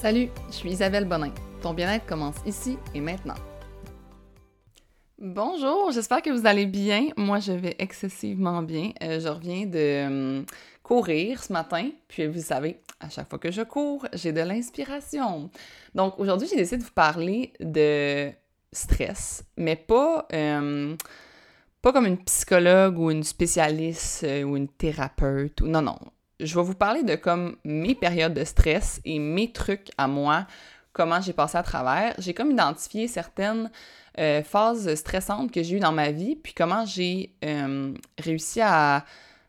Salut, je suis Isabelle Bonin. Ton bien-être commence ici et maintenant. Bonjour, j'espère que vous allez bien. Moi, je vais excessivement bien. Euh, je reviens de hum, courir ce matin, puis vous savez, à chaque fois que je cours, j'ai de l'inspiration. Donc aujourd'hui, j'ai décidé de vous parler de stress, mais pas, hum, pas comme une psychologue ou une spécialiste euh, ou une thérapeute. Non, non je vais vous parler de comme mes périodes de stress et mes trucs à moi, comment j'ai passé à travers. J'ai comme identifié certaines euh, phases stressantes que j'ai eues dans ma vie, puis comment j'ai euh, réussi à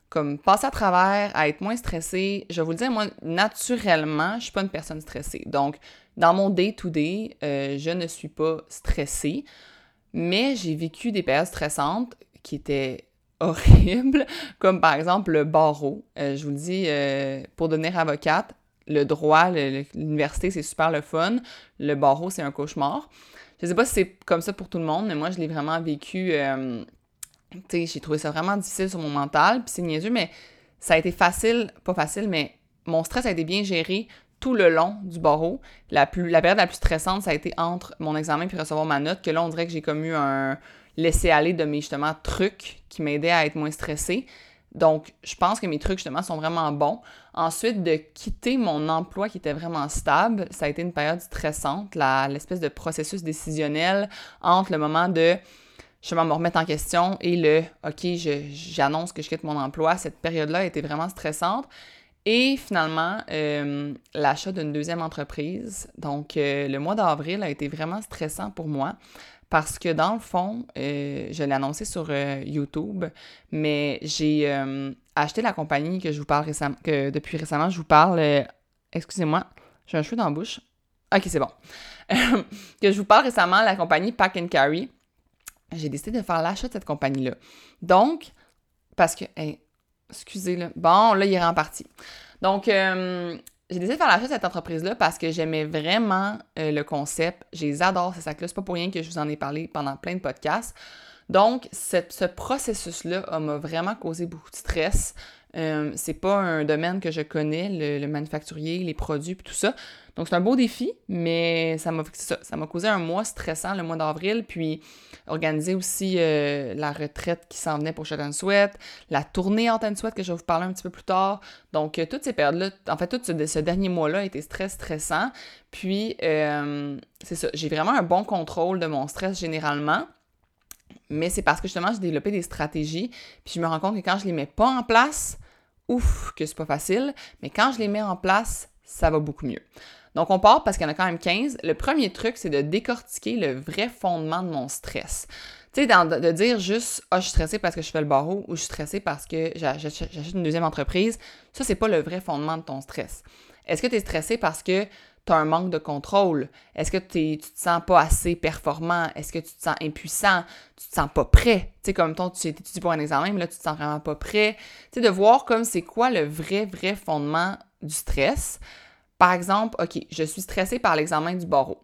comme passer à travers, à être moins stressée. Je vais vous le dire, moi, naturellement, je suis pas une personne stressée. Donc, dans mon day-to-day, euh, je ne suis pas stressée, mais j'ai vécu des périodes stressantes qui étaient horribles, comme par exemple le barreau. Euh, je vous le dis, euh, pour devenir avocate, le droit, l'université, c'est super le fun. Le barreau, c'est un cauchemar. Je sais pas si c'est comme ça pour tout le monde, mais moi, je l'ai vraiment vécu. Euh, tu sais, j'ai trouvé ça vraiment difficile sur mon mental, puis c'est niaiseux, mais ça a été facile, pas facile, mais mon stress a été bien géré tout le long du barreau. La, plus, la période la plus stressante, ça a été entre mon examen puis recevoir ma note, que là, on dirait que j'ai comme un, laisser aller de mes justement trucs qui m'aidaient à être moins stressée. Donc, je pense que mes trucs, justement, sont vraiment bons. Ensuite, de quitter mon emploi qui était vraiment stable, ça a été une période stressante, l'espèce de processus décisionnel entre le moment de je vais me remettre en question et le OK, j'annonce que je quitte mon emploi. Cette période-là a été vraiment stressante. Et finalement, euh, l'achat d'une deuxième entreprise. Donc, euh, le mois d'avril a été vraiment stressant pour moi parce que dans le fond, euh, je l'ai annoncé sur euh, YouTube, mais j'ai euh, acheté la compagnie que je vous parle récemment, que depuis récemment je vous parle. Excusez-moi, j'ai un cheveu dans la bouche. Ok, c'est bon. que je vous parle récemment, la compagnie Pack and Carry. J'ai décidé de faire l'achat de cette compagnie-là. Donc, parce que, excusez le Bon, là, il est en partie. Donc, j'ai décidé de faire l'achat de cette entreprise-là parce que j'aimais vraiment euh, le concept. Je les adore, ces sacs-là. C'est pas pour rien que je vous en ai parlé pendant plein de podcasts. Donc, ce processus-là m'a vraiment causé beaucoup de stress. Euh, c'est pas un domaine que je connais, le, manufacturier, les produits, tout ça. Donc, c'est un beau défi, mais ça m'a ça, m'a causé un mois stressant le mois d'avril, puis organiser aussi euh, la retraite qui s'en venait pour Shot Sweat, la tournée Hot Sweat que je vais vous parler un petit peu plus tard. Donc, euh, toutes ces périodes-là, en fait, tout ce, dernier mois-là a été très stressant. Puis, c'est ça, j'ai vraiment un bon contrôle de mon stress généralement. Mais c'est parce que justement, j'ai développé des stratégies, puis je me rends compte que quand je les mets pas en place, ouf, que c'est pas facile, mais quand je les mets en place, ça va beaucoup mieux. Donc, on part parce qu'il y en a quand même 15. Le premier truc, c'est de décortiquer le vrai fondement de mon stress. Tu sais, de, dire juste, ah, je suis stressé parce que je fais le barreau ou je suis stressé parce que j'achète une deuxième entreprise, ça, c'est pas le vrai fondement de ton stress. Est-ce que tu es stressé parce que un manque de contrôle? Est-ce que tu te sens pas assez performant? Est-ce que tu te sens impuissant? Tu te sens pas prêt? Tu sais, comme toi, tu étudié pour un examen, mais là, tu te sens vraiment pas prêt. Tu sais, de voir comme c'est quoi le vrai, vrai fondement du stress. Par exemple, OK, je suis stressée par l'examen du barreau.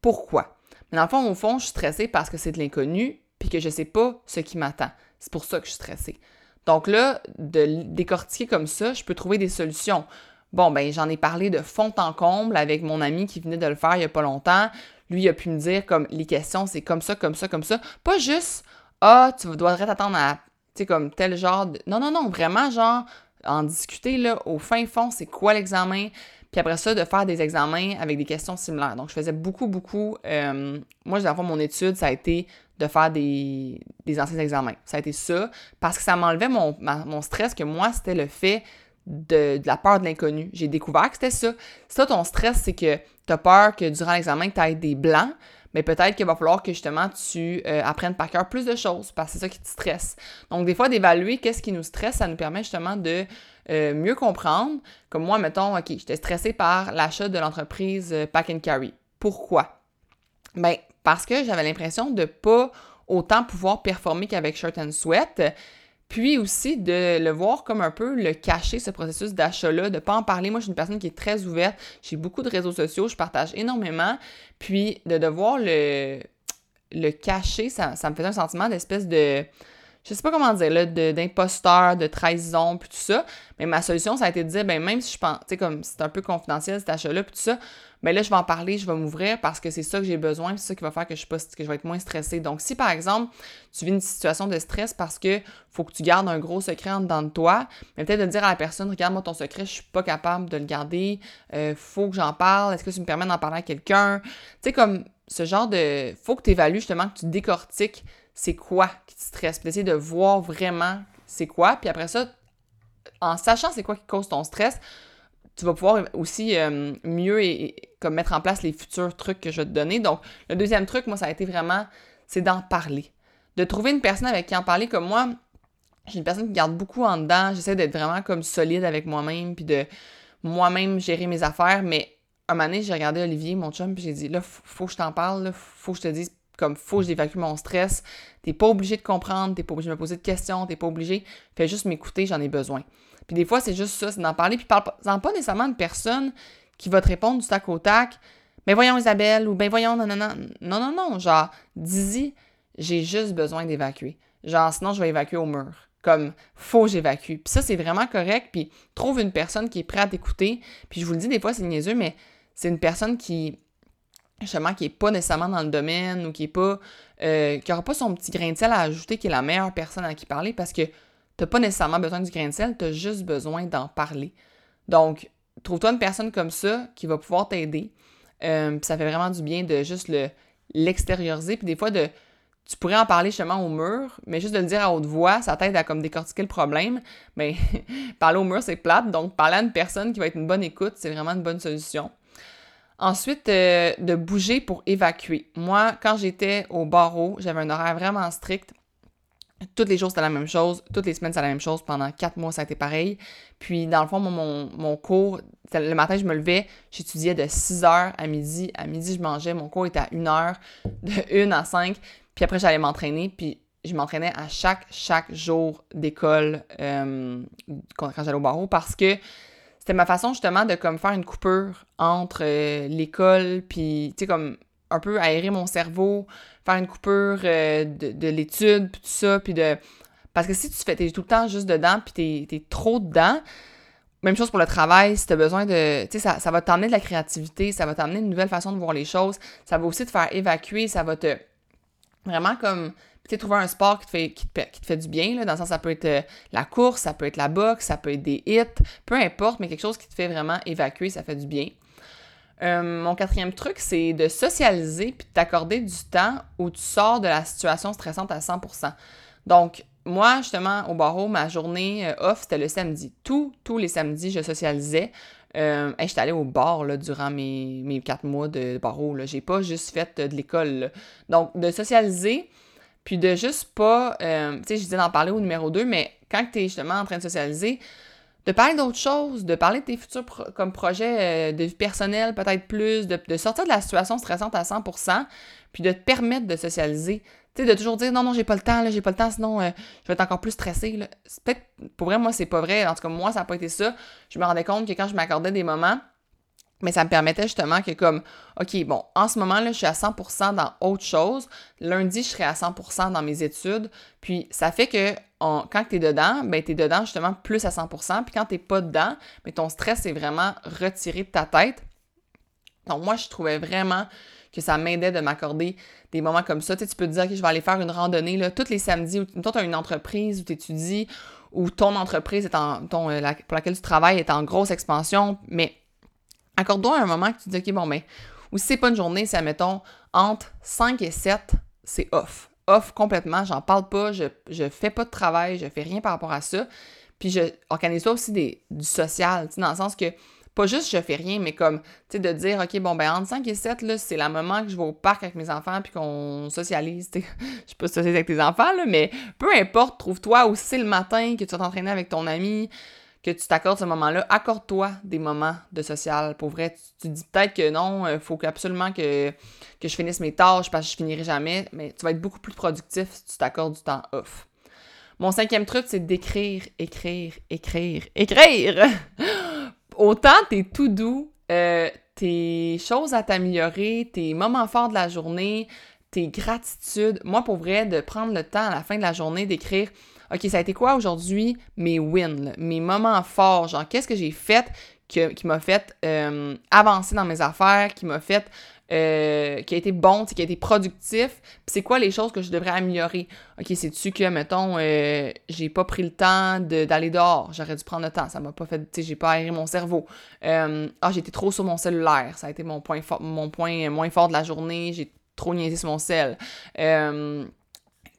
Pourquoi? Mais dans le fond, au fond, je suis stressée parce que c'est de l'inconnu puis que je sais pas ce qui m'attend. C'est pour ça que je suis stressée. Donc là, de décortiquer comme ça, je peux trouver des solutions. Bon, ben j'en ai parlé de fond en comble avec mon ami qui venait de le faire il y a pas longtemps. Lui, il a pu me dire comme les questions, c'est comme ça, comme ça, comme ça. Pas juste Ah, tu dois t'attendre à tu sais, comme tel genre de. Non, non, non, vraiment, genre, en discuter là, au fin fond, c'est quoi l'examen? Puis après ça, de faire des examens avec des questions similaires. Donc, je faisais beaucoup, beaucoup. Euh, moi, j'ai mon étude, ça a été de faire des, anciens examens. Ça a été ça, parce que ça m'enlevait mon stress, que moi, c'était le fait de, la peur de l'inconnu. J'ai découvert que c'était ça. Ça, ton stress, c'est que tu as peur que durant l'examen, tu aies des blancs, mais peut-être qu'il va falloir que justement tu euh, apprennes par cœur plus de choses parce que c'est ça qui te stresse. Donc, des fois, d'évaluer qu'est-ce qui nous stresse, ça nous permet justement de euh, mieux comprendre. Comme moi, mettons, OK, j'étais stressée par l'achat de l'entreprise euh, Pack and Carry. Pourquoi? Ben, parce que j'avais l'impression de pas autant pouvoir performer qu'avec Shirt and Sweat. Puis aussi de le voir comme un peu le cacher, ce processus d'achat-là, de ne pas en parler. Moi, je suis une personne qui est très ouverte. J'ai beaucoup de réseaux sociaux, je partage énormément. Puis de devoir le, le cacher, ça, me faisait un sentiment d'espèce de. Je sais pas comment dire, là, d'imposteur, de, trahison, puis tout ça. Mais ma solution, ça a été de dire, ben même si je pense, tu sais, comme c'est un peu confidentiel cet achat-là, puis tout ça, mais ben là, je vais en parler, je vais m'ouvrir parce que c'est ça que j'ai besoin, c'est ça qui va faire que je, que je vais être moins stressée. Donc, si par exemple, tu vis une situation de stress parce que faut que tu gardes un gros secret en dedans de toi, mais peut-être de dire à la personne, regarde-moi ton secret, je suis pas capable de le garder, euh, faut que j'en parle, est-ce que tu me permets d'en parler à quelqu'un? Tu sais, comme ce genre de. Faut que tu évalues justement, que tu décortiques c'est quoi qui te stresse, puis d'essayer de voir vraiment c'est quoi, puis après ça, en sachant c'est quoi qui cause ton stress, tu vas pouvoir aussi euh, mieux mettre en place les futurs trucs que je vais te donner. Donc, le deuxième truc, moi, ça a été vraiment, c'est d'en parler. De trouver une personne avec qui en parler comme moi. J'ai une personne qui garde beaucoup en dedans. J'essaie d'être vraiment comme solide avec moi-même, puis de moi-même gérer mes affaires. Mais un moment donné, j'ai regardé Olivier, mon chum, puis j'ai dit, là, faut, que je t'en parle, là, faut que je te dise comme faut que j'évacue mon stress. T'es pas obligé de comprendre, t'es pas obligé de me poser de questions, t'es pas obligé. Fais juste m'écouter, j'en ai besoin. Puis des fois, c'est juste ça, c'est d'en parler. Puis parle pas nécessairement de personne qui va te répondre du tac au tac. Ben voyons Isabelle, ou ben voyons, non, non, non. Non, non, non. Genre, dis j'ai juste besoin d'évacuer. Genre, sinon, je vais évacuer au mur. Comme, faut j'évacue. Puis ça, c'est vraiment correct. Puis trouve une personne qui est prête à t'écouter. Puis je vous le dis, des fois, c'est niaiseux, mais c'est une personne qui, justement, qui est pas nécessairement dans le domaine ou qui est pas, euh, qui aura pas son petit grain de sel à ajouter, qui est la meilleure personne à qui parler parce que t'as pas nécessairement besoin du grain de sel, t'as juste besoin d'en parler. Donc, trouve-toi une personne comme ça qui va pouvoir t'aider. Euh, ça fait vraiment du bien de juste le l'extérioriser. Puis des fois, de, tu pourrais en parler justement au mur, mais juste de le dire à haute voix, ça t'aide à comme décortiquer le problème. Mais parler au mur, c'est plate. Donc, parler à une personne qui va être une bonne écoute, c'est vraiment une bonne solution. Ensuite, euh, de bouger pour évacuer. Moi, quand j'étais au barreau, j'avais un horaire vraiment strict. Tous les jours, c'était la même chose. Toutes les semaines, c'était la même chose. Pendant quatre mois, ça a été pareil. Puis, dans le fond, mon, mon cours, le matin, je me levais, j'étudiais de 6 h à midi. À midi, je mangeais. Mon cours était à 1 heure, de 1 à 5. Puis après, j'allais m'entraîner. Puis, je m'entraînais à chaque, chaque jour d'école euh, quand, j'allais au barreau parce que c'était ma façon justement de comme faire une coupure entre euh, l'école puis tu sais comme un peu aérer mon cerveau faire une coupure euh, de, l'étude, puis tout ça, puis de... Parce que si tu fais, t'es tout le temps juste dedans, puis t'es, es trop dedans, même chose pour le travail, si t'as besoin de... Tu sais, ça, ça va t'emmener de la créativité, ça va t'amener une nouvelle façon de voir les choses, ça va aussi te faire évacuer, ça va te... Vraiment comme... Tu sais, trouver un sport qui te fait, qui te, qui te fait du bien, là, dans le sens ça peut être euh, la course, ça peut être la boxe, ça peut être des hits, peu importe, mais quelque chose qui te fait vraiment évacuer, ça fait du bien. Euh, mon quatrième truc, c'est de socialiser puis de t'accorder du temps où tu sors de la situation stressante à 100%. Donc, moi, justement, au barreau, ma journée euh, off, c'était le samedi. Tous, tous les samedis, je socialisais. Euh, j'étais allée au bar là, durant mes, mes quatre mois de barreau. J'ai pas juste fait de l'école. Donc, de socialiser, puis de juste pas... tu sais, je disais d'en parler au numéro 2, mais quand tu es justement en train de socialiser, de parler d'autres choses, de parler de tes futurs comme projets euh, de vie personnelle peut-être plus, de, sortir de la situation stressante à 100%, puis de te permettre de socialiser. Tu sais, de toujours dire non, non, j'ai pas le temps, là, j'ai pas le temps, sinon euh, je vais être encore plus stressée. Peut-être, pour vrai, moi, c'est pas vrai. En tout cas, moi, ça n'a pas été ça. Je me rendais compte que quand je m'accordais des moments, mais ça me permettait justement que comme, OK, bon, en ce moment-là, je suis à 100% dans autre chose. Lundi, je serai à 100% dans mes études. Puis ça fait que quand tu es dedans, ben tu es dedans justement plus à 100%. Puis quand tu pas dedans, mais ben, ton stress est vraiment retiré de ta tête. Donc moi, je trouvais vraiment que ça m'aidait de m'accorder des moments comme ça. Tu, sais, tu peux te dire, OK, je vais aller faire une randonnée là, tous les samedis. Ou toi, tu as une entreprise où tu étudies, ou ton entreprise est en, ton, euh, pour laquelle tu travailles est en grosse expansion, mais accorde-toi un moment que tu te dis, OK, bon, mais, ben, ou si c'est pas une journée, c'est, mettons, entre 5 et 7, c'est off. Off complètement, j'en parle pas, je, je fais pas de travail, je fais rien par rapport à ça. Puis je organise ça aussi des, du social, dans le sens que, pas juste je fais rien, mais comme, tu sais, de dire, OK, bon, ben, entre 5 et 7, là, c'est le moment que je vais au parc avec mes enfants puis qu'on socialise, tu sais. Je pas socialiser avec tes enfants, là, mais peu importe, trouve-toi aussi le matin que tu vas t'entraîner avec ton ami, que tu t'accordes ce moment-là, accorde-toi des moments de social. Pour vrai, tu, dis peut-être que non, il euh, faut absolument que, que je finisse mes tâches parce que je finirai jamais, mais tu vas être beaucoup plus productif si tu t'accordes du temps off. Mon cinquième truc, c'est d'écrire, écrire, écrire, écrire! Autant t'es tout doux, euh, tes choses à t'améliorer, tes moments forts de la journée, tes gratitudes. Moi, pour vrai, de prendre le temps à la fin de la journée d'écrire OK, ça a été quoi aujourd'hui mes wins, mes moments forts, genre qu'est-ce que j'ai fait qui, m'a fait euh, avancer dans mes affaires, qui m'a fait euh, qui a été bon, qui a été productif, c'est quoi les choses que je devrais améliorer? OK, c'est-tu que, mettons, euh, j'ai pas pris le temps d'aller dehors, j'aurais dû prendre le temps, ça m'a pas fait, tu sais, j'ai pas aéré mon cerveau. ah, été trop sur mon cellulaire, ça a été mon point, mon point moins fort de la journée, j'ai trop niaisé sur mon sel.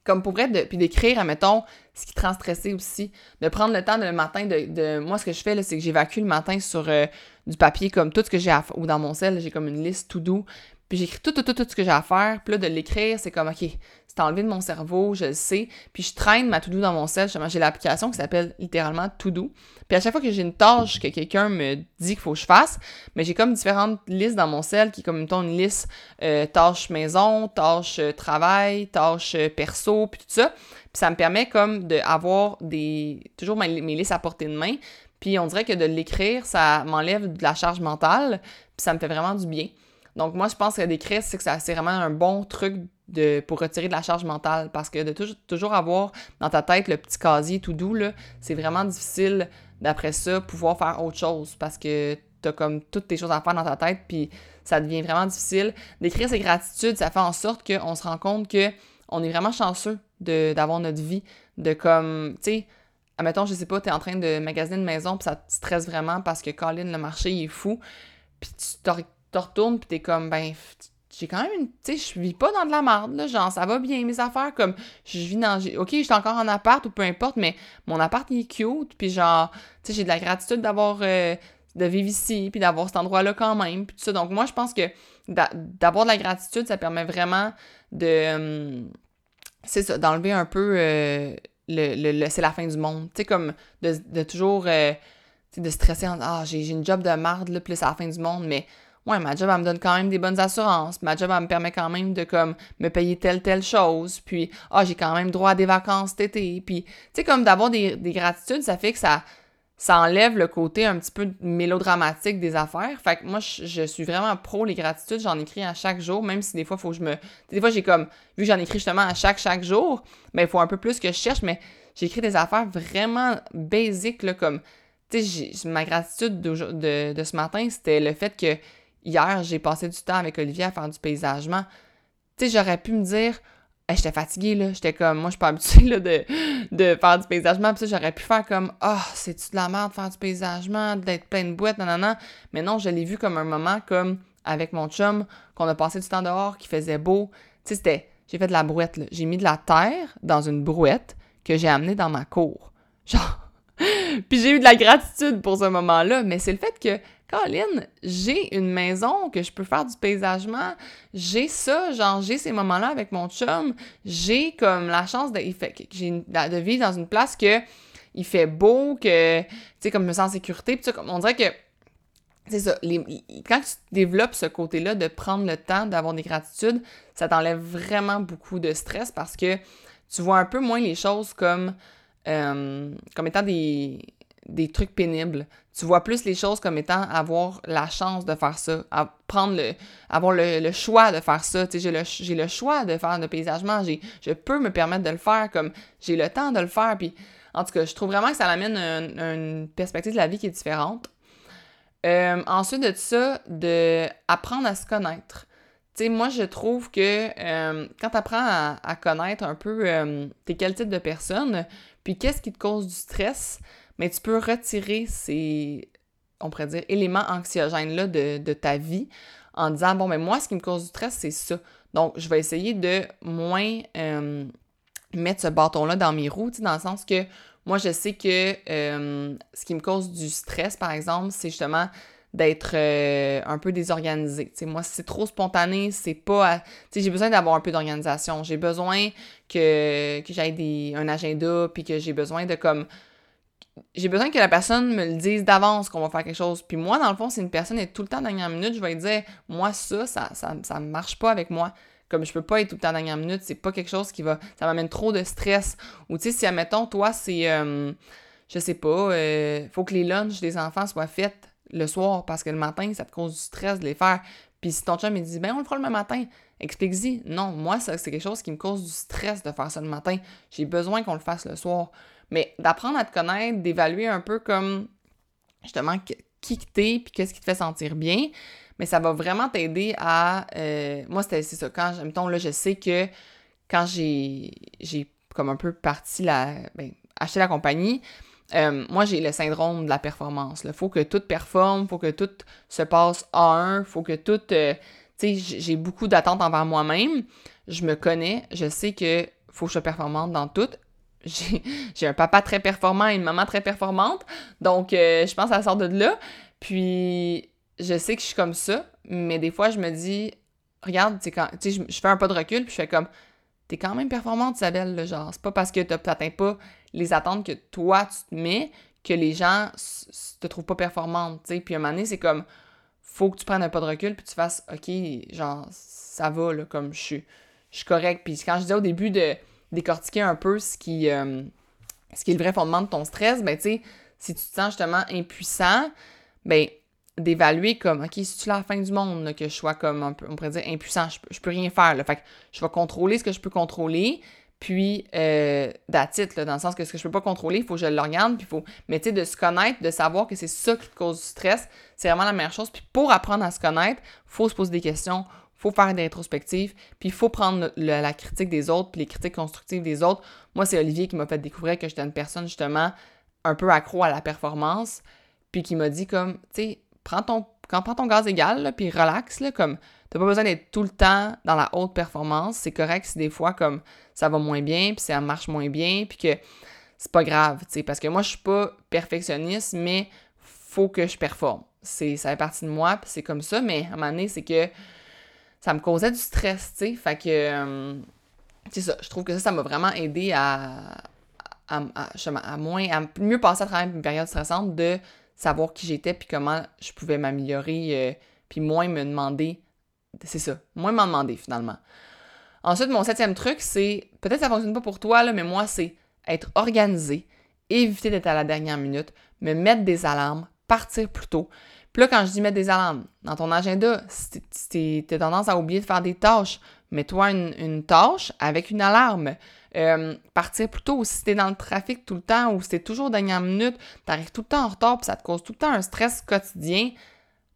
Comme pour vrai, de, puis d'écrire, mettons, ce qui te rend stressé aussi. De prendre le temps le matin de, Moi, ce que je fais, c'est que j'évacue le matin sur euh, du papier comme tout ce que j'ai à faire. Ou dans mon sel, j'ai comme une liste tout doux. Puis j'écris tout, tout, tout, tout ce que j'ai à faire. Puis là, de l'écrire, c'est comme, OK, c'est enlevé de mon cerveau, je le sais. Puis je traîne ma to-do dans mon sel. J'ai l'application qui s'appelle littéralement to-do. Puis à chaque fois que j'ai une tâche que quelqu'un me dit qu'il faut que je fasse, mais j'ai comme différentes listes dans mon sel qui est comme, une liste euh, tâche maison, tâche euh, travail, tâche euh, perso, puis tout ça. Puis ça me permet comme d'avoir des toujours mes listes à portée de main. Puis on dirait que de l'écrire, ça m'enlève de la charge mentale, puis ça me fait vraiment du bien. Donc, moi, je pense que d'écrire, c'est que c'est vraiment un bon truc de, pour retirer de la charge mentale. Parce que de toujours, avoir dans ta tête le petit casier tout doux, c'est vraiment difficile d'après ça pouvoir faire autre chose. Parce que tu as comme toutes tes choses à faire dans ta tête puis ça devient vraiment difficile. D'écrire ses gratitudes, ça fait en sorte qu'on se rend compte que on est vraiment chanceux d'avoir notre vie, de comme, tu sais, admettons, je sais pas, tu es en train de magasiner une maison puis ça te stresse vraiment parce que Colin, le marché, il est fou, puis tu te retournes, puis t'es comme, ben, j'ai quand même une. Tu sais, je vis pas dans de la merde, là. Genre, ça va bien, mes affaires. Comme, je vis dans. Ok, je suis encore en appart ou peu importe, mais mon appart, il est cute. Puis, genre, tu sais, j'ai de la gratitude d'avoir. Euh, de vivre ici, puis d'avoir cet endroit-là quand même. Puis tout ça. Donc, moi, je pense que d'avoir de la gratitude, ça permet vraiment de. Hum, c'est ça, d'enlever un peu. Euh, le, le, c'est la fin du monde. Tu sais, comme de, de toujours. Euh, de stresser en ah j'ai une job de merde là puis c'est la fin du monde mais ouais, ma job, elle me donne quand même des bonnes assurances. Ma job, elle me permet quand même de, comme, me payer telle, telle chose. Puis, ah, j'ai quand même droit à des vacances cet été. Puis, tu sais, comme d'avoir des, gratitudes, ça fait que ça, ça enlève le côté un petit peu mélodramatique des affaires. Fait que moi, je, suis vraiment pro les gratitudes. J'en écris à chaque jour, même si des fois, il faut que je me... Des fois, j'ai comme... Vu que j'en écris justement à chaque, chaque jour, mais ben, il faut un peu plus que je cherche, mais j'écris des affaires vraiment basiques, là, comme... Tu sais, ma gratitude de, de ce matin, c'était le fait que hier, j'ai passé du temps avec Olivier à faire du paysagement. Tu sais, j'aurais pu me dire, j'étais fatiguée, là. J'étais comme, moi, je suis pas habituée, là, de, de faire du paysagement. Puis j'aurais pu faire comme, oh, c'est-tu de la merde faire du paysagement, d'être plein de boîtes, non, Mais non, je l'ai vu comme un moment, comme avec mon chum, qu'on a passé du temps dehors, qui faisait beau. Tu sais, c'était, j'ai fait de la brouette, là. J'ai mis de la terre dans une brouette que j'ai amenée dans ma cour. Genre. Puis j'ai eu de la gratitude pour ce moment-là, mais c'est le fait que Colin, j'ai une maison que je peux faire du paysagement, j'ai ça, genre j'ai ces moments-là avec mon chum, j'ai comme la chance de, vivre dans une place que il fait beau, que, tu sais, comme je me sens en sécurité, puis comme on dirait que, c'est ça, quand tu développes ce côté-là de prendre le temps d'avoir des gratitudes, ça t'enlève vraiment beaucoup de stress parce que tu vois un peu moins les choses comme, euh, comme étant des des trucs pénibles. Tu vois plus les choses comme étant avoir la chance de faire ça, à prendre le, avoir le, choix de faire ça. j'ai le, j'ai le choix de faire le paysagement, j'ai, je peux me permettre de le faire comme j'ai le temps de le faire. Puis, en tout cas, je trouve vraiment que ça amène une, perspective de la vie qui est différente. Euh, ensuite de ça, de à se connaître. Tu sais, moi, je trouve que euh, quand tu apprends à, connaître un peu euh, t'es quel type de personne, puis qu'est-ce qui te cause du stress, mais tu peux retirer ces, on pourrait dire, éléments anxiogènes-là de, ta vie en disant, bon, mais moi, ce qui me cause du stress, c'est ça. Donc, je vais essayer de moins euh, mettre ce bâton-là dans mes roues, dans le sens que moi, je sais que euh, ce qui me cause du stress, par exemple, c'est justement d'être euh, un peu désorganisé. moi, c'est trop spontané, c'est pas... sais, j'ai besoin d'avoir un peu d'organisation. J'ai besoin que, que j'aille un agenda, puis que j'ai besoin de comme j'ai besoin que la personne me le dise d'avance qu'on va faire quelque chose. Puis moi, dans le fond, si une personne est tout le temps dernière minute, je vais lui dire, moi, ça, ça, ça, marche pas avec moi. Comme je peux pas être tout le temps dernière minute, c'est pas quelque chose qui va. Ça m'amène trop de stress. Ou tu sais, si, admettons, toi, c'est. Euh, je sais pas, euh, faut que les lunchs des enfants soient faits le soir parce que le matin, ça te cause du stress de les faire. Puis si ton chum il dit ben on le fera le matin, explique-y. Non, moi ça c'est quelque chose qui me cause du stress de faire ça le matin. J'ai besoin qu'on le fasse le soir. Mais d'apprendre à te connaître, d'évaluer un peu comme justement qui t'es puis qu'est-ce qui te fait sentir bien, mais ça va vraiment t'aider à euh, moi c'est ça quand mettons là je sais que quand j'ai j'ai comme un peu parti la ben, acheté la compagnie, euh, moi, j'ai le syndrome de la performance. Il faut que tout performe, faut que tout se passe à un, faut que tout. Euh, tu sais, j'ai beaucoup d'attentes envers moi-même. Je me connais, je sais que faut que je sois performante dans tout. J'ai un papa très performant et une maman très performante. Donc, euh, je pense à ça sort de là. Puis, je sais que je suis comme ça, mais des fois, je me dis, regarde, sais, je, je fais un pas de recul, puis je fais comme, t'es quand même performante, Isabelle, le genre. C'est pas parce que t'atteins pas les attentes que toi, tu te mets que les gens te trouvent pas performante, tu sais. Puis à un moment donné, c'est comme, faut que tu prennes un pas de recul puis tu fasses, OK, genre, ça va, là, comme je suis, je suis correct. Puis quand je disais au début de décortiquer un peu ce qui, euh, ce qui est le vrai fondement de ton stress, ben, tu sais, si tu te sens justement impuissant, ben, d'évaluer comme, OK, si tu la fin du monde, que je sois comme, on, pourrait dire, impuissant, je, peux rien faire. Fait que je vais contrôler ce que je peux contrôler, puis euh, d'attitude, dans le sens que ce que je peux pas contrôler, il faut que je le puis faut... Mais tu sais, de se connaître, de savoir que c'est ça qui te cause du stress, c'est vraiment la meilleure chose. Puis pour apprendre à se connaître, faut se poser des questions, faut faire des rétrospectives, puis il faut prendre la critique des autres, puis les critiques constructives des autres. Moi, c'est Olivier qui m'a fait découvrir que j'étais une personne, justement, un peu accro à la performance, puis qui m'a dit comme, tu sais, prends ton, quand prends ton gaz égal, puis relax, là, comme t'as pas besoin d'être tout le temps dans la haute performance. C'est correct si des fois, comme ça va moins bien, puis ça marche moins bien, puis que c'est pas grave, tu sais, parce que moi, je suis pas perfectionniste, mais faut que je performe. C'est, ça fait partie de moi, puis c'est comme ça, mais à un moment donné, c'est que ça me causait du stress, tu sais, fait que, euh, c'est ça, je trouve que ça, ça m'a vraiment aidé à, à, à, moins, à mieux passer à travers une période stressante de savoir qui j'étais puis comment je pouvais m'améliorer, euh, puis moins me demander. C'est ça, moins m'en demander finalement. Ensuite, mon septième truc, c'est peut-être ça fonctionne pas pour toi, là, mais moi, c'est être organisé, éviter d'être à la dernière minute, me mettre des alarmes, partir plus tôt. Puis là, quand je dis mettre des alarmes, dans ton agenda, si tu as tendance à oublier de faire des tâches, mets-toi une, tâche avec une alarme. Euh, partir plus tôt, si t'es dans le trafic tout le temps ou si t'es toujours dernière minute, t'arrives tout le temps en retard puis ça te cause tout le temps un stress quotidien,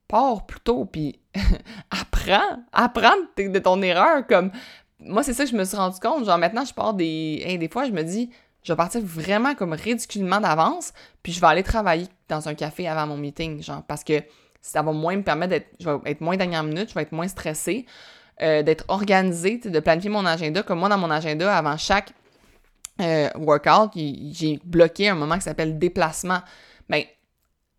pars plus tôt puis apprends, apprends de, ton erreur. Comme moi c'est ça que je me suis rendu compte, genre maintenant je pars des des fois je me dis je vais partir vraiment comme ridiculement d'avance puis je vais aller travailler dans un café avant mon meeting genre parce que ça va moins me permettre d'être je vais être moins dernière minute, je vais être moins stressée. Euh, d'être organisé, de planifier mon agenda. Comme moi, dans mon agenda, avant chaque euh, workout, j'ai bloqué un moment qui s'appelle déplacement. Ben,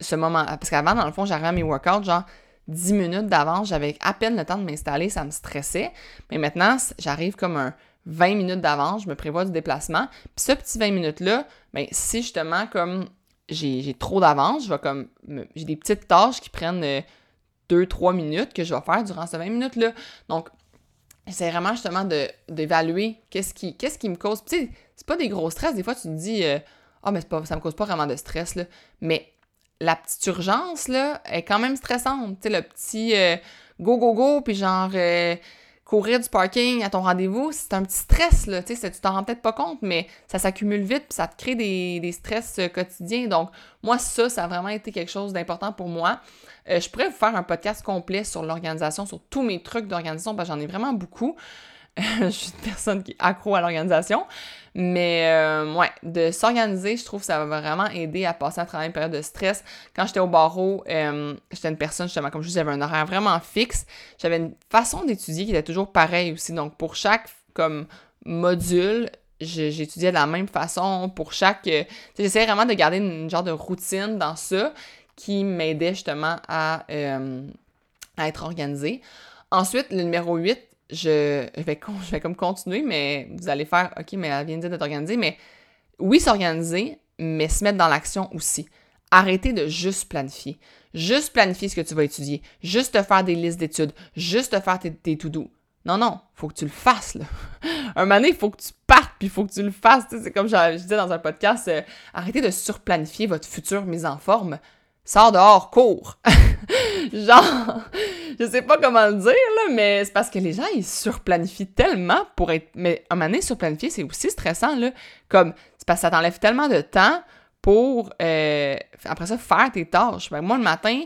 ce moment, parce qu'avant, dans le fond, j'arrivais à mes workouts, genre 10 minutes d'avance, j'avais à peine le temps de m'installer, ça me stressait. Mais maintenant, j'arrive comme un 20 minutes d'avance, je me prévois du déplacement. Puis ce petit 20 minutes-là, ben, si justement, comme j'ai trop d'avance, je vais comme. J'ai des petites tâches qui prennent. Euh, deux, trois minutes que je vais faire durant ces 20 minutes-là. Donc, c'est vraiment justement d'évaluer qu'est-ce qui, qu'est-ce qui me cause. Tu sais, c'est pas des gros stress. Des fois, tu te dis, ah, oh, mais pas, ça me cause pas vraiment de stress, là. Mais la petite urgence, là, est quand même stressante. Tu sais, le petit euh, go, go, go, puis genre, euh, courir du parking à ton rendez-vous, c'est un petit stress, là, tu sais, tu t'en rends peut-être pas compte, mais ça s'accumule vite, puis ça te crée des, des stress euh, quotidiens. Donc, moi, ça, ça a vraiment été quelque chose d'important pour moi. Euh, je pourrais vous faire un podcast complet sur l'organisation, sur tous mes trucs d'organisation, parce j'en ai vraiment beaucoup. je suis une personne qui est accro à l'organisation. Mais euh, ouais, de s'organiser, je trouve que ça va vraiment aider à passer à travers une période de stress. Quand j'étais au barreau, euh, j'étais une personne, justement, comme je j'avais un horaire vraiment fixe. J'avais une façon d'étudier qui était toujours pareille aussi. Donc, pour chaque comme module, j'étudiais de la même façon. Pour chaque... J'essayais vraiment de garder une, genre de routine dans ça qui m'aidait justement à, euh, à être organisée. Ensuite, le numéro 8, je vais, comme continuer, mais vous allez faire, OK, mais elle vient de dire d'être organisée, mais oui, s'organiser, mais se mettre dans l'action aussi. Arrêtez de juste planifier. Juste planifier ce que tu vas étudier. Juste te faire des listes d'études. Juste te faire tes, tes to-do. Non, non, faut que tu le fasses, un moment donné, il faut que tu partes, puis il faut que tu le fasses. C'est comme je, disais dans un podcast, euh, arrêtez de surplanifier votre future mise en forme. Sors dehors, cours. Genre, je sais pas comment le dire, là, mais c'est parce que les gens, ils surplanifient tellement pour être. Mais un moment donné, surplanifier, c'est aussi stressant, là. Comme, c'est parce que ça t'enlève tellement de temps pour, euh, après ça, faire tes tâches. Ben, moi, le matin,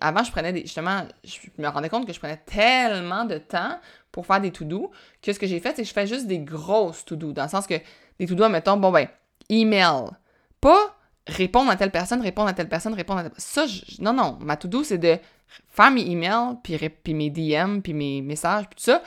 avant, je prenais des. Justement, je me rendais compte que je prenais tellement de temps pour faire des to-do que ce que j'ai fait, c'est que je fais juste des grosses to-do. Dans le sens que des to-do, mettons, bon, ben, email. Pas répondre à telle personne, répondre à telle personne, répondre à telle personne. Ça, non, non. Ma to-do, c'est de faire mes emails, puis, mes DM, puis mes messages, puis tout ça.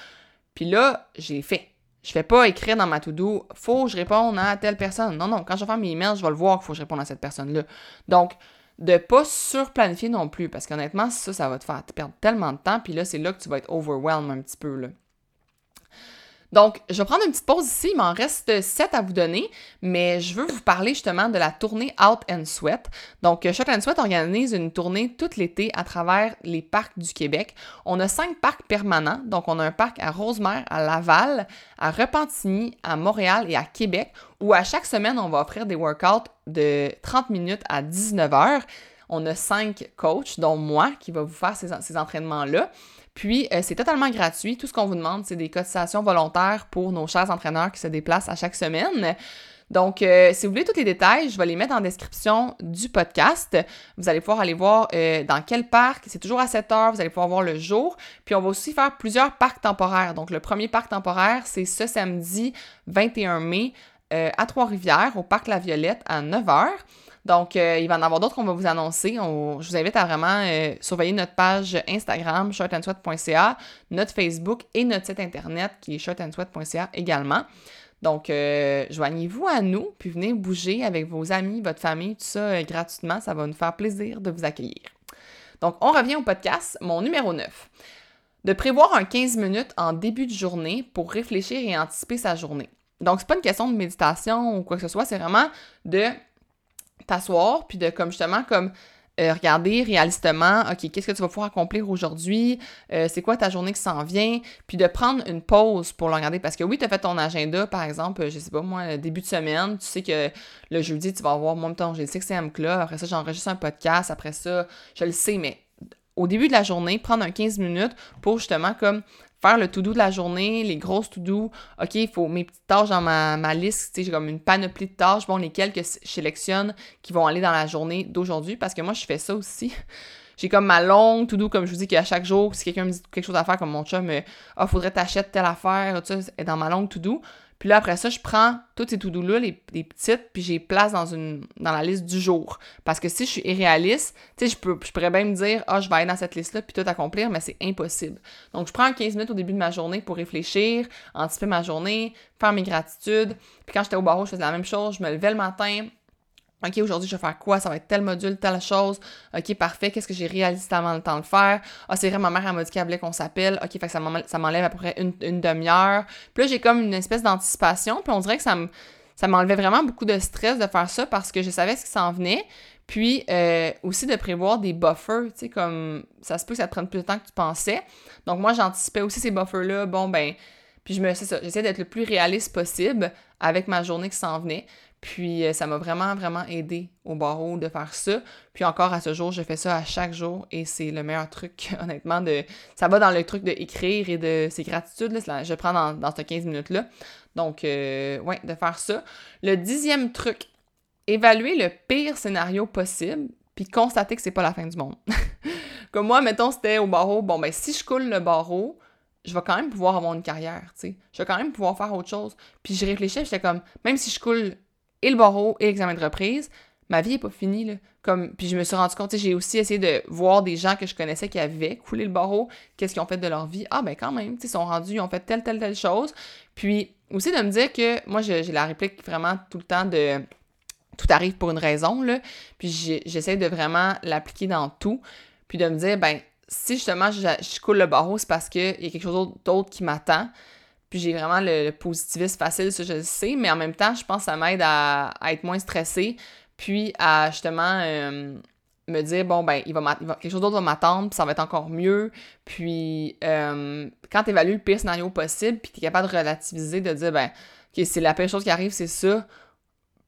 Puis là, j'ai fait. Je fais pas écrire dans ma to-do, faut que je réponde à telle personne. Non, non, quand je vais faire mes emails, je vais le voir qu'il faut que je réponde à cette personne-là. Donc, de pas surplanifier non plus, parce qu'honnêtement, ça, ça va te faire perdre tellement de temps, puis là, c'est là que tu vas être overwhelmed un petit peu, là. Donc, je vais prendre une petite pause ici. Il m'en reste 7 à vous donner, mais je veux vous parler justement de la tournée Out and Sweat. Donc, Shot and Sweat organise une tournée tout l'été à travers les parcs du Québec. On a cinq parcs permanents. Donc, on a un parc à Rosemère, à Laval, à Repentigny, à Montréal et à Québec, où à chaque semaine, on va offrir des workouts de 30 minutes à 19 heures. On a cinq coachs, dont moi, qui va vous faire ces entraînements-là. Puis, euh, c'est totalement gratuit. Tout ce qu'on vous demande, c'est des cotisations volontaires pour nos chers entraîneurs qui se déplacent à chaque semaine. Donc, euh, si vous voulez tous les détails, je vais les mettre en description du podcast. Vous allez pouvoir aller voir euh, dans quel parc. C'est toujours à 7 heures. Vous allez pouvoir voir le jour. Puis, on va aussi faire plusieurs parcs temporaires. Donc, le premier parc temporaire, c'est ce samedi 21 mai à Trois-Rivières, au parc La Violette, à 9 heures. Donc, euh, il va en avoir d'autres qu'on va vous annoncer. je vous invite à vraiment euh, surveiller notre page Instagram, shirtandsweat.ca, notre Facebook et notre site internet qui est shirtandsweat.ca également. Donc, euh, joignez-vous à nous, puis venez bouger avec vos amis, votre famille, tout ça gratuitement. Ça va nous faire plaisir de vous accueillir. Donc, on revient au podcast, mon numéro 9. De prévoir un 15 minutes en début de journée pour réfléchir et anticiper sa journée. Donc, c'est pas une question de méditation ou quoi que ce soit, c'est vraiment de t'asseoir, puis de comme justement comme euh, regarder réalistement, OK, qu'est-ce que tu vas pouvoir accomplir aujourd'hui? Euh, c'est quoi ta journée qui s'en vient? Puis de prendre une pause pour le regarder. Parce que oui, tu as fait ton agenda, par exemple, je sais pas, moi, début de semaine, tu sais que le jeudi, tu vas avoir, moi, temps, j'ai le 6 Club, après ça, j'enregistre un podcast, après ça, je le sais, mais au début de la journée, prendre un 15 minutes pour justement comme faire le to-do de la journée, les grosses to-do. OK, il faut mes petites tâches dans ma, ma liste. J'ai comme une panoplie de tâches. Bon, lesquelles que je sélectionne qui vont aller dans la journée d'aujourd'hui parce que moi, je fais ça aussi. J'ai comme ma longue to-do, comme je vous dis, qu'à chaque jour, si quelqu'un me dit quelque chose à faire, comme mon chum, ah, faudrait t'acheter telle affaire, tout ça, est dans ma longue to-do. Puis là, après ça, je prends toutes ces to-do-là, les, petites, puis j'ai place dans, une, dans la liste du jour. Parce que si je suis irréaliste, tu sais, je, peux, je pourrais bien me dire, ah, je vais aller dans cette liste-là, puis tout accomplir, mais c'est impossible. Donc, je prends 15 minutes au début de ma journée pour réfléchir, anticiper ma journée, faire mes gratitudes. Puis quand j'étais au barreau, je faisais la même chose. Je me levais le matin, OK, aujourd'hui, je vais faire quoi? Ça va être tel module, telle chose. OK, parfait. Qu'est-ce que j'ai réalisé avant le temps de le faire? Ah, c'est vrai, ma mère, m'a dit qu'elle voulait qu'on s'appelle. OK, fait que ça m'enlève à peu près une, demi-heure. Puis là, j'ai comme une espèce d'anticipation. Puis on dirait que ça me ça m'enlevait vraiment beaucoup de stress de faire ça parce que je savais ce qui s'en venait. Puis euh, aussi de prévoir des buffers, tu sais, comme ça se peut que ça te prenne plus de temps que tu pensais. Donc moi, j'anticipais aussi ces buffers-là. Bon, ben, puis je me, c'est ça, d'être le plus réaliste possible avec ma journée qui s'en venait. Puis euh, ça m'a vraiment, vraiment aidé au barreau de faire ça. Puis encore à ce jour, je fais ça à chaque jour et c'est le meilleur truc, honnêtement. de Ça va dans le truc d'écrire et de ces gratitudes. Là, je prends dans, dans ces 15 minutes-là. Donc, euh, ouais, de faire ça. Le dixième truc, évaluer le pire scénario possible puis constater que c'est pas la fin du monde. Comme moi, mettons, c'était au barreau. Bon, ben, si je coule le barreau, je vais quand même pouvoir avoir une carrière, tu sais. Je vais quand même pouvoir faire autre chose. Puis je réfléchis, j'étais comme, même si je coule et le barreau et l'examen de reprise, ma vie est pas finie. Comme, puis je me suis rendu compte, j'ai aussi essayé de voir des gens que je connaissais qui avaient coulé le barreau, qu'est-ce qu'ils ont fait de leur vie. Ah, ben quand même, ils sont rendus, ils ont fait telle, telle, telle chose. Puis aussi de me dire que, moi, j'ai la réplique vraiment tout le temps de tout arrive pour une raison, là. Puis j'essaie de vraiment l'appliquer dans tout. Puis de me dire, ben, si justement je, je coule le barreau, c'est parce qu'il y a quelque chose d'autre qui m'attend. Puis j'ai vraiment le, positivisme facile, ça je le sais, mais en même temps, je pense que ça m'aide à, être moins stressée, puis à justement euh, me dire, bon, ben, il va, quelque chose d'autre va m'attendre, puis ça va être encore mieux. Puis euh, quand tu évalues le pire scénario possible, puis tu es capable de relativiser, de dire, ben, OK, c'est la pire chose qui arrive, c'est ça,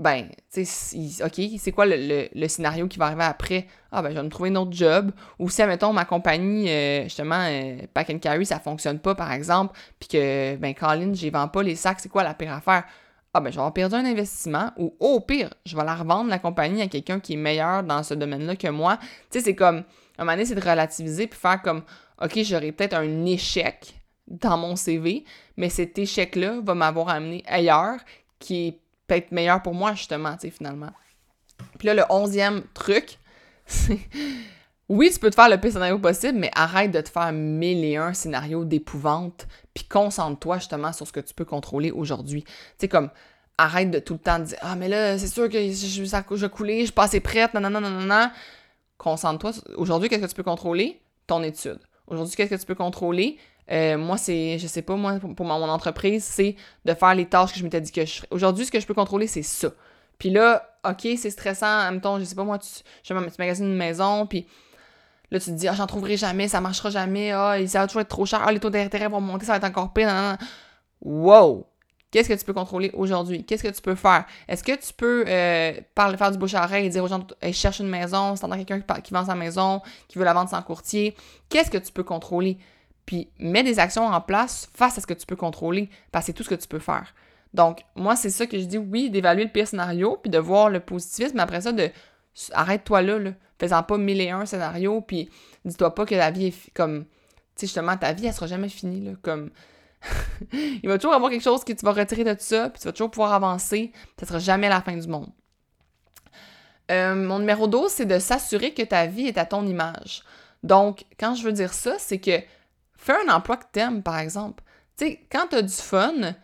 ben, tu sais, OK, c'est quoi le, scénario qui va arriver après? Ah, ben, je vais me trouver un autre job. Ou si, admettons, ma compagnie, euh, justement, euh, Pack and Carry, ça fonctionne pas, par exemple, puis que, ben, Colin, j'y vends pas les sacs, c'est quoi la pire affaire? Ah, ben, je vais avoir perdu un investissement. Ou, au pire, je vais la revendre, la compagnie, à quelqu'un qui est meilleur dans ce domaine-là que moi. Tu sais, c'est comme, à un moment donné, c'est de relativiser, puis faire comme, OK, j'aurai peut-être un échec dans mon CV, mais cet échec-là va m'avoir amené ailleurs, qui est être meilleur pour moi, justement, tu sais, finalement. Puis là, le onzième truc, c'est... Oui, tu peux te faire le pire scénario possible, mais arrête de te faire mille et un scénarios d'épouvante, puis concentre-toi justement sur ce que tu peux contrôler aujourd'hui. Tu sais, comme, arrête de tout le temps dire « Ah, mais là, c'est sûr que je, ça, je coulé, je suis pas prête, non, non, non, non. » Concentre-toi. Aujourd'hui, qu'est-ce que tu peux contrôler? Ton étude. Aujourd'hui, qu'est-ce que tu peux contrôler? Euh, moi, c'est, je sais pas, moi, pour, mon entreprise, c'est de faire les tâches que je m'étais dit que je ferais. Aujourd'hui, ce que je peux contrôler, c'est ça. Puis là, OK, c'est stressant. En même temps, je sais pas, moi, tu, je tu magasines une maison, puis là, tu te dis, ah, j'en trouverai jamais, ça marchera jamais, ah, ça va toujours être trop cher, ah, les taux d'intérêt vont monter, ça va être encore pire. Non, non, Wow! Qu'est-ce que tu peux contrôler aujourd'hui? Qu'est-ce que tu peux faire? Est-ce que tu peux euh, parler, faire du bouche à oreille et dire aux gens, hey, cherche une maison, c'est quelqu'un qui, qui vend sa maison, qui veut la vendre sans courtier? Qu'est-ce que tu peux contrôler? Puis mets des actions en place face à ce que tu peux contrôler, parce que c'est tout ce que tu peux faire. Donc, moi, c'est ça que je dis, oui, d'évaluer le pire scénario, puis de voir le positivisme, après ça, de arrête-toi là, là. Fais-en pas mille et un scénarios, puis dis-toi pas que la vie est comme. Tu sais, justement, ta vie, elle sera jamais finie, là. Comme. Il va toujours avoir quelque chose que tu vas retirer de tout ça, puis tu vas toujours pouvoir avancer, ça sera jamais la fin du monde. Euh, mon numéro 12, c'est de s'assurer que ta vie est à ton image. Donc, quand je veux dire ça, c'est que Fais un emploi que t'aimes, par exemple. Tu sais, quand t'as du fun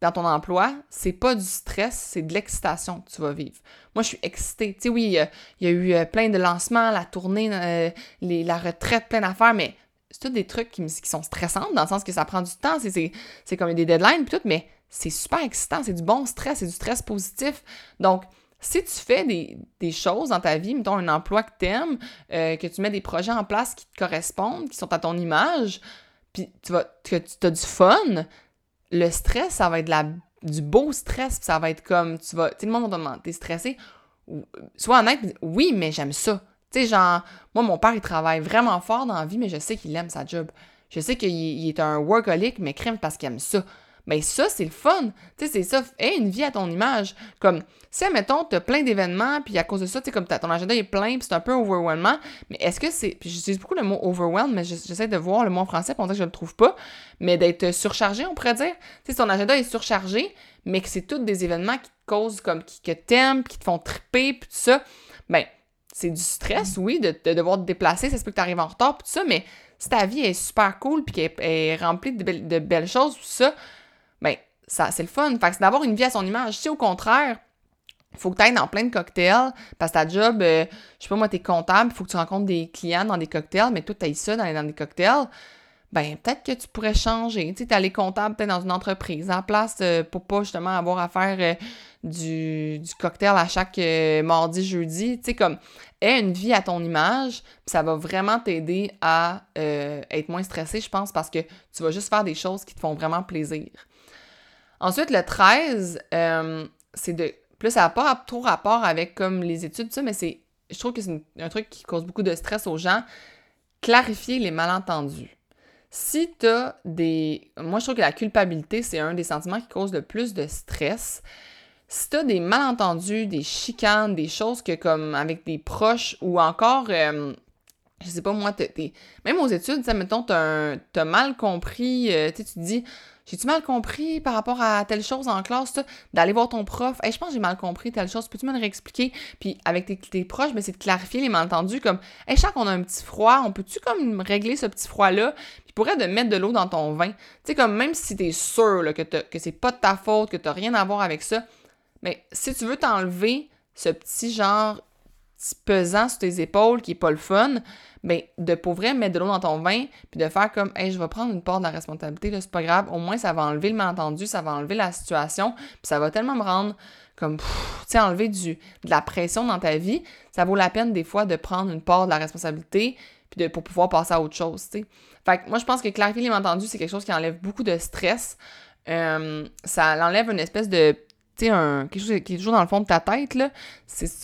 dans ton emploi, c'est pas du stress, c'est de l'excitation que tu vas vivre. Moi, je suis excitée. Tu sais, oui, il y, a eu euh, plein de lancements, la tournée, euh, la retraite, plein d'affaires, mais c'est tous des trucs qui, sont stressants, dans le sens que ça prend du temps, c'est comme des deadlines, puis tout, mais c'est super excitant, c'est du bon stress, c'est du stress positif. Donc, si tu fais des, choses dans ta vie, mettons un emploi que tu aimes, euh, que tu mets des projets en place qui te correspondent, qui sont à ton image, puis tu que tu as du fun, le stress, ça va être la, du beau stress, puis ça va être comme, tu vas, tu sais, le monde va te demander, t'es stressé? Sois honnête, oui, mais j'aime ça. Tu sais, genre, moi, mon père, il travaille vraiment fort dans la vie, mais je sais qu'il aime sa job. Je sais qu'il est un workaholic, mais crème parce qu'il aime ça. Mais ça, c'est le fun. Tu sais, c'est ça. Aie une vie à ton image. Comme, si, admettons, t'as plein d'événements, puis à cause de ça, tu sais, comme ton agenda est plein, puis c'est un peu overwhelmant, mais est-ce que c'est. Puis j'utilise beaucoup le mot overwhelm, mais j'essaie de voir le mot en français, pour dire que je le trouve pas, mais d'être surchargé, on pourrait dire. Tu sais, ton agenda est surchargé, mais que c'est tous des événements qui te causent, comme, qui, que t'aimes, qui te font triper, puis tout ça. Ben, c'est du stress, oui, de, devoir te déplacer, ça se peut que tu arrives en retard, puis tout ça, mais si ta vie est super cool, puis qu'elle est remplie de, de belles choses, tout ça, ben, c'est le fun. Fait que c'est d'avoir une vie à son image. Si au contraire, faut que tu ailles dans plein de cocktails, parce que ta job, euh, je sais pas moi, t'es comptable, faut que tu rencontres des clients dans des cocktails, mais toi, tu ça dans, dans des cocktails, ben peut-être que tu pourrais changer. Tu sais, aller comptable peut-être dans une entreprise en place euh, pour pas justement avoir à faire euh, du, cocktail à chaque mardi, jeudi. Tu sais, comme, aie une vie à ton image, ça va vraiment t'aider à être moins stressé, je pense, parce que tu vas juste faire des choses qui te font vraiment plaisir. Ensuite, le 13, euh, c'est de. Plus ça n'a pas trop rapport avec comme les études, ça, mais c'est. Je trouve que c'est un truc qui cause beaucoup de stress aux gens. Clarifier les malentendus. Si tu as des. Moi, je trouve que la culpabilité, c'est un des sentiments qui cause le plus de stress. Si tu as des malentendus, des chicanes, des choses que, comme avec des proches ou encore. Euh, je sais pas, moi, t'es, même aux études, mettons, t'as, as mal compris, euh, tu dis, j'ai-tu mal compris par rapport à telle chose en classe, d'aller voir ton prof, hey, je pense que j'ai mal compris telle chose, peux-tu me réexpliquer? Puis avec tes, proches, mais ben, c'est de clarifier les malentendus, comme, hey, je sens qu'on a un petit froid, on peut-tu comme régler ce petit froid-là? Puis pourrait de mettre de l'eau dans ton vin. Tu sais, comme même si t'es sûr là, que, que c'est pas de ta faute, que t'as rien à voir avec ça, mais si tu veux t'enlever ce petit genre pesant sur tes épaules qui est pas le fun, ben de pour mettre de l'eau dans ton vin puis de faire comme hey, je vais prendre une part de la responsabilité là, c'est pas grave, au moins ça va enlever le malentendu, ça va enlever la situation, puis ça va tellement me rendre comme tu sais enlever du de la pression dans ta vie, ça vaut la peine des fois de prendre une part de la responsabilité puis de pour pouvoir passer à autre chose, tu sais. Fait que moi je pense que clarifier les malentendus, c'est quelque chose qui enlève beaucoup de stress. Euh, ça enlève une espèce de quelque chose qui est toujours dans le fond de ta tête, là,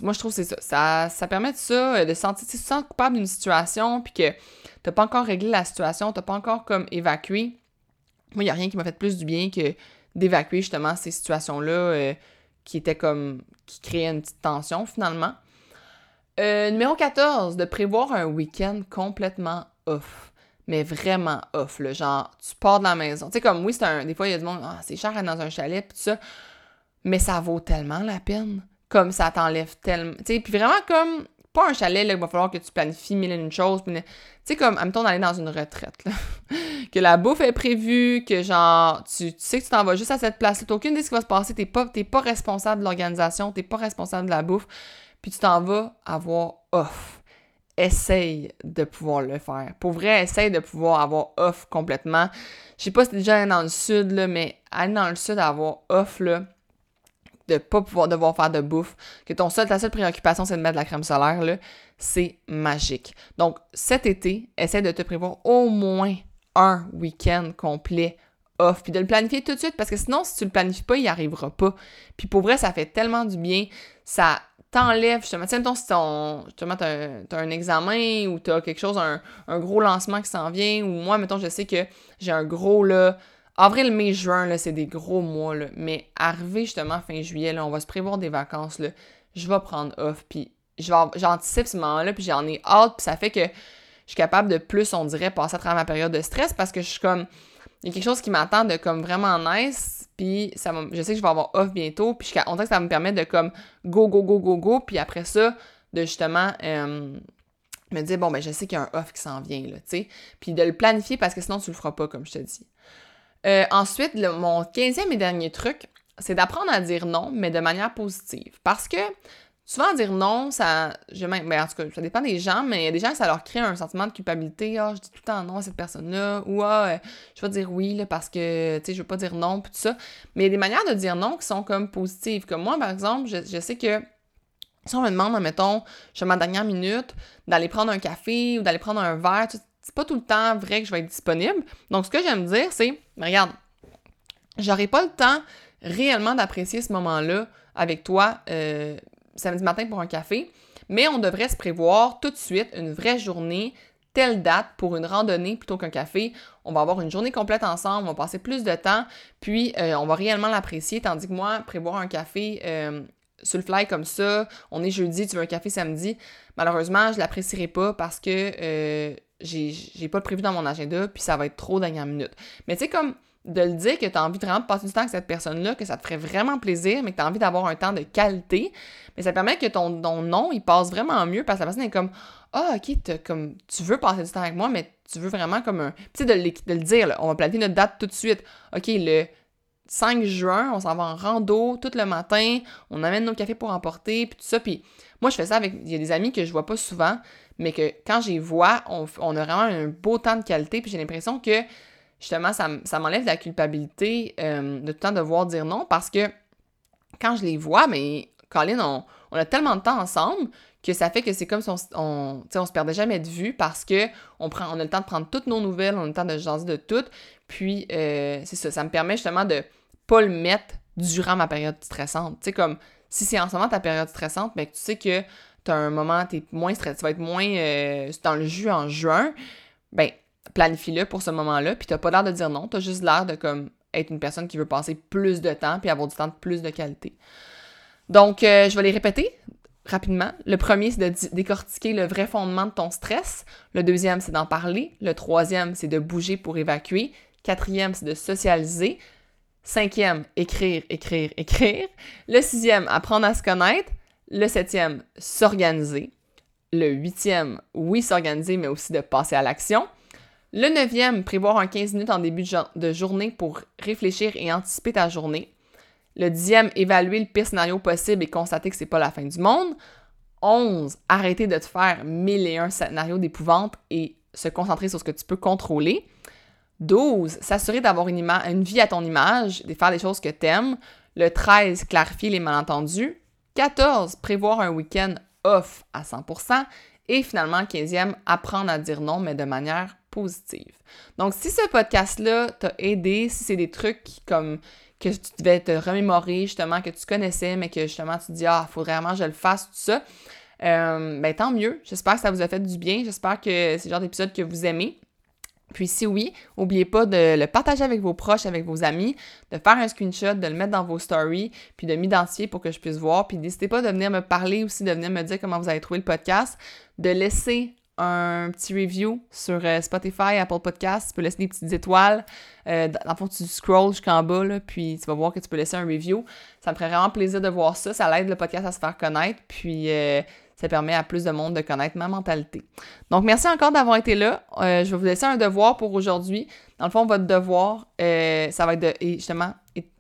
moi, je trouve que c'est ça. ça. Permet de ça, euh, de sentir, tu te sens coupable d'une situation, puis que t'as pas encore réglé la situation, t'as pas encore comme évacué. Moi, il n'y a rien qui m'a fait plus du bien que d'évacuer justement ces situations-là euh, qui étaient comme. qui créaient une petite tension finalement. Euh, numéro 14, de prévoir un week-end complètement off. Mais vraiment off. Genre, tu pars de la maison. Tu sais, comme oui, c'est un. Des fois, il y a du monde, ah, c'est cher dans un chalet, pis tout ça. Mais ça vaut tellement la peine. Comme ça t'enlève tellement. Tu sais, puis vraiment comme. Pas un chalet, là, il va falloir que tu planifies mille et une choses. Tu sais, comme, admettons d'aller dans une retraite, là. que la bouffe est prévue, que genre, tu, sais que tu t'en vas juste à cette place-là. T'as aucune idée de ce qui va se passer. T'es pas, pas responsable de l'organisation, t'es pas responsable de la bouffe. Puis tu t'en vas avoir off essaye de pouvoir le faire. Pour vrai, essaye de pouvoir avoir off complètement. Je sais pas si t'es déjà dans le sud, là, mais aller dans le sud, avoir off, là, de pas pouvoir devoir faire de bouffe, que ton seul, ta seule préoccupation, c'est de mettre de la crème solaire, là, c'est magique. Donc, cet été, essaye de te prévoir au moins un week-end complet off, puis de le planifier tout de suite, parce que sinon, si tu le planifies pas, il n'y arrivera pas. Puis pour vrai, ça fait tellement du bien, ça t'enlèves justement. Tu sais, si ton, justement, t'as, as un examen ou t'as quelque chose, un, gros lancement qui s'en vient, ou moi, mettons, je sais que j'ai un gros, là, avril, mai, juin, c'est des gros mois, là. Mais arrivé justement fin juillet, là, on va se prévoir des vacances, là, je vais prendre off, puis j'anticipe ce moment-là, puis j'en ai hâte, puis ça fait que je suis capable de plus, on dirait, passer à travers ma période de stress parce que je suis comme il y a quelque chose qui m'attend de comme vraiment nice, puis ça je sais que je vais avoir off bientôt, puis on dirait que ça me permet de comme go, go, go, go, go, puis après ça, de justement me dire, bon, ben je sais qu'il y a un off qui s'en vient, là, tu sais, puis de le planifier parce que sinon tu le feras pas, comme je te dis. Euh, ensuite, mon quinzième et dernier truc, c'est d'apprendre à dire non, mais de manière positive. Parce que Souvent, dire non, ça. Je, ben, en tout cas, ça dépend des gens, mais il y a des gens, ça leur crée un sentiment de culpabilité. Ah, je dis tout le temps non à cette personne-là. Ou ah, euh, je vais dire oui là, parce que, tu sais, je veux pas dire non, puis tout ça. Mais il y a des manières de dire non qui sont comme positives. Comme moi, par exemple, je, sais que si on me demande, mettons, je ma dernière minute, d'aller prendre un café ou d'aller prendre un verre, c'est pas tout le temps vrai que je vais être disponible. Donc, ce que j'aime dire, c'est, regarde, j'aurai pas le temps réellement d'apprécier ce moment-là avec toi. Euh, samedi matin pour un café, mais on devrait se prévoir tout de suite une vraie journée, telle date pour une randonnée plutôt qu'un café. On va avoir une journée complète ensemble, on va passer plus de temps, puis euh, on va réellement l'apprécier, tandis que moi, prévoir un café euh, sur le fly comme ça, on est jeudi, tu veux un café samedi, malheureusement, je l'apprécierai pas parce que j'ai pas prévu dans mon agenda, puis ça va être trop dernière minute. Mais tu sais, comme de le dire que tu as envie de vraiment passer du temps avec cette personne-là, que ça te ferait vraiment plaisir, mais que tu as envie d'avoir un temps de qualité, mais ça permet que ton, nom, il passe vraiment mieux parce que la personne est comme Ah, ok, comme, tu veux passer du temps avec moi, mais tu veux vraiment comme un. Tu sais, de, le dire, on va planifier notre date tout de suite. Ok, le 5 juin, on s'en va en rando tout le matin, on amène nos cafés pour emporter, puis tout ça. Puis moi, je fais ça avec. Il y a des amis que je vois pas souvent, mais que quand j'y vois, on, on a vraiment un beau temps de qualité, puis j'ai l'impression que justement, ça, m'enlève la culpabilité euh, de tout le temps devoir dire non parce que quand je les vois, mais Colin, on, on a tellement de temps ensemble que ça fait que c'est comme si on se perdait jamais de vue parce que on, prend, on a le temps de prendre toutes nos nouvelles, on a le temps de jaser de toutes. Puis, euh, c'est ça, ça me permet justement de pas le mettre durant ma période stressante. Tu sais, comme si c'est en ce moment ta période stressante, mais ben, que tu sais que tu as un moment, tu es moins stressé, tu vas être moins euh, dans le jus en juin, ben planifie-le pour ce moment-là, puis t'as pas l'air de dire non, t'as juste l'air de comme être une personne qui veut passer plus de temps puis avoir du temps de plus de qualité. Donc, euh, je vais les répéter rapidement. Le premier, c'est de décortiquer le vrai fondement de ton stress. Le deuxième, c'est d'en parler. Le troisième, c'est de bouger pour évacuer. Quatrième, c'est de socialiser. Cinquième, écrire, écrire, écrire. Le sixième, apprendre à se connaître. Le septième, s'organiser. Le huitième, oui, s'organiser, mais aussi de passer à l'action. Le neuvième, prévoir un 15 minutes en début de journée pour réfléchir et anticiper ta journée. Le dixième, évaluer le pire scénario possible et constater que c'est pas la fin du monde. 11. Arrêter de te faire mille et un scénarios d'épouvante et se concentrer sur ce que tu peux contrôler. 12. S'assurer d'avoir une, vie à ton image, de faire des choses que t'aimes. Le 13. Clarifier les malentendus. 14. Prévoir un week-end off à 100%. Et finalement, 15e, apprendre à dire non, mais de manière positive. Donc, si ce podcast-là t'a aidé, si c'est des trucs comme que tu devais te remémorer, justement, que tu connaissais, mais que justement tu te dis, ah, il faudrait vraiment que je le fasse, tout ça, euh, ben tant mieux. J'espère que ça vous a fait du bien. J'espère que c'est le genre d'épisode que vous aimez. Puis si oui, n'oubliez pas de le partager avec vos proches, avec vos amis, de faire un screenshot, de le mettre dans vos stories, puis de m'identifier pour que je puisse voir. Puis n'hésitez pas de venir me parler aussi, de venir me dire comment vous avez trouvé le podcast, de laisser un petit review sur euh, Spotify, Apple Podcasts. Tu peux laisser des petites étoiles. Euh, dans le fond, tu scrolls jusqu'en bas, là, puis tu vas voir que tu peux laisser un review. Ça me ferait vraiment plaisir de voir ça. Ça aide le podcast à se faire connaître. Puis euh, ça permet à plus de monde de connaître ma mentalité. Donc, merci encore d'avoir été là. Euh, je vais vous laisser un devoir pour aujourd'hui. Dans le fond, votre devoir, euh, ça va être de, justement,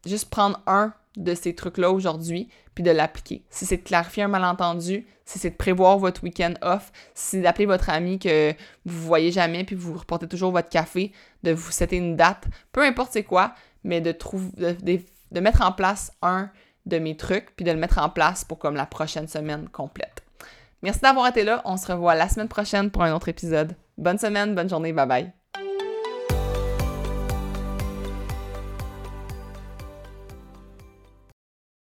juste prendre un de ces trucs-là aujourd'hui, puis de l'appliquer. Si c'est de clarifier un malentendu, si c'est de prévoir votre week-end off, si c'est d'appeler votre ami que vous voyez jamais, puis vous reportez toujours votre café, de vous setter une date, peu importe c'est quoi, mais de, trouver, de, de mettre en place un de mes trucs, puis de le mettre en place pour comme la prochaine semaine complète. Merci d'avoir été là. On se revoit la semaine prochaine pour un autre épisode. Bonne semaine, bonne journée, bye bye.